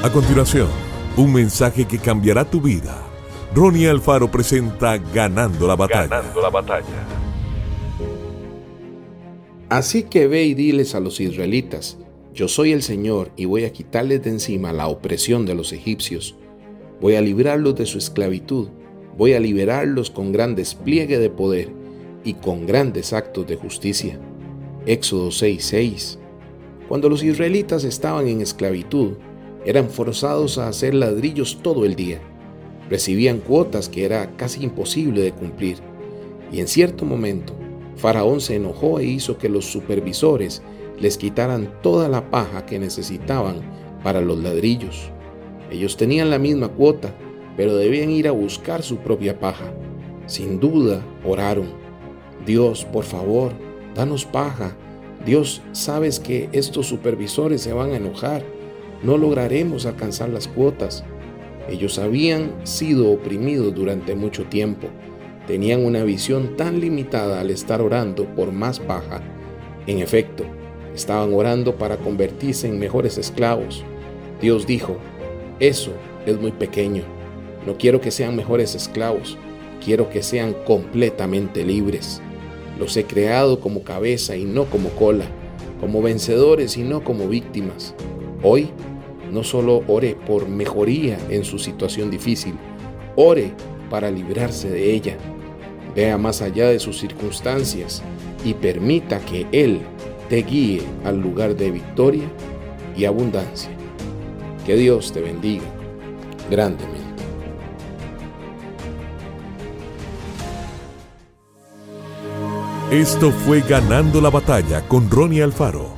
A continuación, un mensaje que cambiará tu vida. Ronnie Alfaro presenta Ganando la batalla. Ganando la batalla. Así que ve y diles a los israelitas, yo soy el Señor y voy a quitarles de encima la opresión de los egipcios. Voy a librarlos de su esclavitud. Voy a liberarlos con gran despliegue de poder y con grandes actos de justicia. Éxodo 6:6. Cuando los israelitas estaban en esclavitud, eran forzados a hacer ladrillos todo el día. Recibían cuotas que era casi imposible de cumplir. Y en cierto momento, Faraón se enojó e hizo que los supervisores les quitaran toda la paja que necesitaban para los ladrillos. Ellos tenían la misma cuota, pero debían ir a buscar su propia paja. Sin duda, oraron. Dios, por favor, danos paja. Dios, sabes que estos supervisores se van a enojar no lograremos alcanzar las cuotas. Ellos habían sido oprimidos durante mucho tiempo. Tenían una visión tan limitada al estar orando por más baja. En efecto, estaban orando para convertirse en mejores esclavos. Dios dijo, eso es muy pequeño. No quiero que sean mejores esclavos, quiero que sean completamente libres. Los he creado como cabeza y no como cola, como vencedores y no como víctimas. Hoy no solo ore por mejoría en su situación difícil, ore para librarse de ella. Vea más allá de sus circunstancias y permita que Él te guíe al lugar de victoria y abundancia. Que Dios te bendiga grandemente. Esto fue Ganando la Batalla con Ronnie Alfaro.